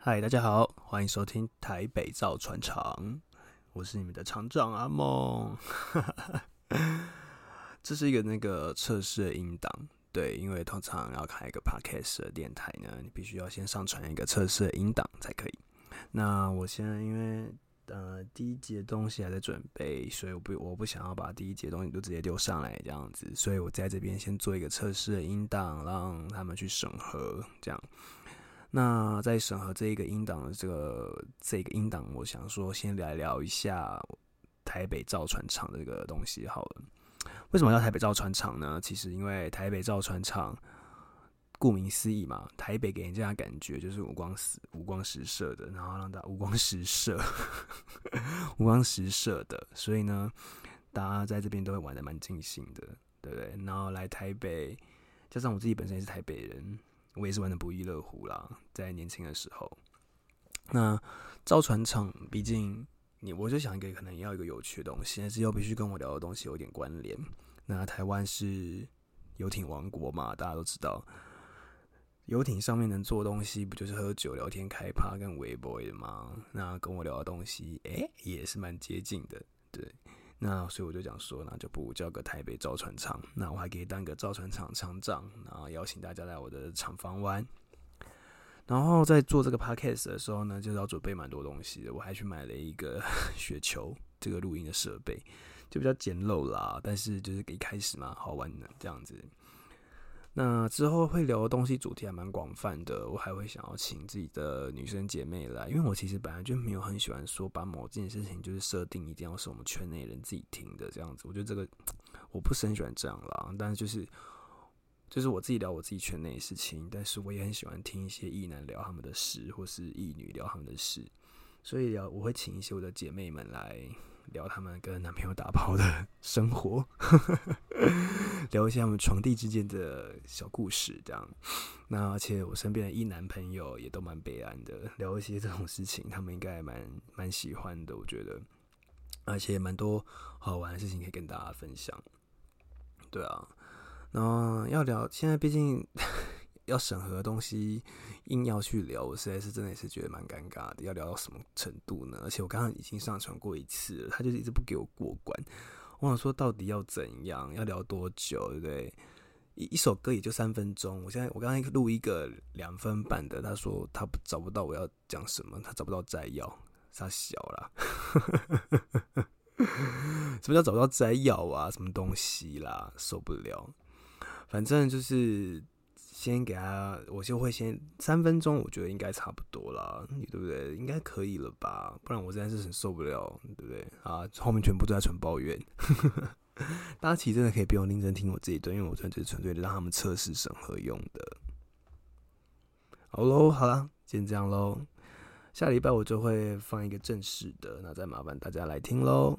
嗨，大家好，欢迎收听台北造船厂，我是你们的厂长阿梦。这是一个那个测试的音档，对，因为通常要开一个 podcast 的电台呢，你必须要先上传一个测试的音档才可以。那我现在因为呃第一集的东西还在准备，所以我不我不想要把第一集东西都直接丢上来这样子，所以我在这边先做一个测试的音档，让他们去审核这样。那在审核这一个音档的这个这个音档，我想说先来聊一下台北造船厂的这个东西好了。为什么叫台北造船厂呢？其实因为台北造船厂，顾名思义嘛，台北给人家感觉就是五光十五光十色的，然后让大家五光十色，五光十色的，所以呢，大家在这边都会玩的蛮尽兴的，对不对？然后来台北，加上我自己本身也是台北人。我也是玩的不亦乐乎啦，在年轻的时候。那造船厂，毕竟你，我就想一个可能要一个有趣的东西，但是又必须跟我聊的东西有点关联。那台湾是游艇王国嘛，大家都知道，游艇上面能做东西，不就是喝酒、聊天、开趴跟微博的吗？那跟我聊的东西，哎，也是蛮接近的，那所以我就讲说，那就不如叫个台北造船厂，那我还可以当个造船厂厂长，然后邀请大家来我的厂房玩。然后在做这个 podcast 的时候呢，就是要准备蛮多东西的。我还去买了一个 雪球，这个录音的设备就比较简陋啦，但是就是一开始嘛，好玩的这样子。那之后会聊的东西主题还蛮广泛的，我还会想要请自己的女生姐妹来，因为我其实本来就没有很喜欢说把某件事情就是设定一定要是我们圈内人自己听的这样子，我觉得这个我不是很喜欢这样啦。但是就是就是我自己聊我自己圈内的事情，但是我也很喜欢听一些异男聊他们的事，或是异女聊他们的事，所以聊我会请一些我的姐妹们来。聊他们跟男朋友打炮的生活，聊一些我们床弟之间的小故事，这样。那而且我身边的一男朋友也都蛮悲哀的，聊一些这种事情，他们应该蛮蛮喜欢的，我觉得。而且蛮多好玩的事情可以跟大家分享。对啊，然后要聊，现在毕竟。要审核的东西，硬要去聊，我实在是真的也是觉得蛮尴尬的。要聊到什么程度呢？而且我刚刚已经上传过一次了，他就是一直不给我过关。我想说，到底要怎样？要聊多久？对不对？一一首歌也就三分钟。我现在我刚才录一个两分半的，他说他找不到我要讲什么，他找不到摘要，他小了。什么叫找不到摘要啊？什么东西啦？受不了。反正就是。先给他，我就会先三分钟，我觉得应该差不多了，对不对？应该可以了吧？不然我真的是很受不了，对不对？啊，后面全部都在纯抱怨。大家其实真的可以不用认真听我这一段，因为我纯粹纯粹的让他们测试审核用的。好喽，好了，先这样喽。下礼拜我就会放一个正式的，那再麻烦大家来听喽。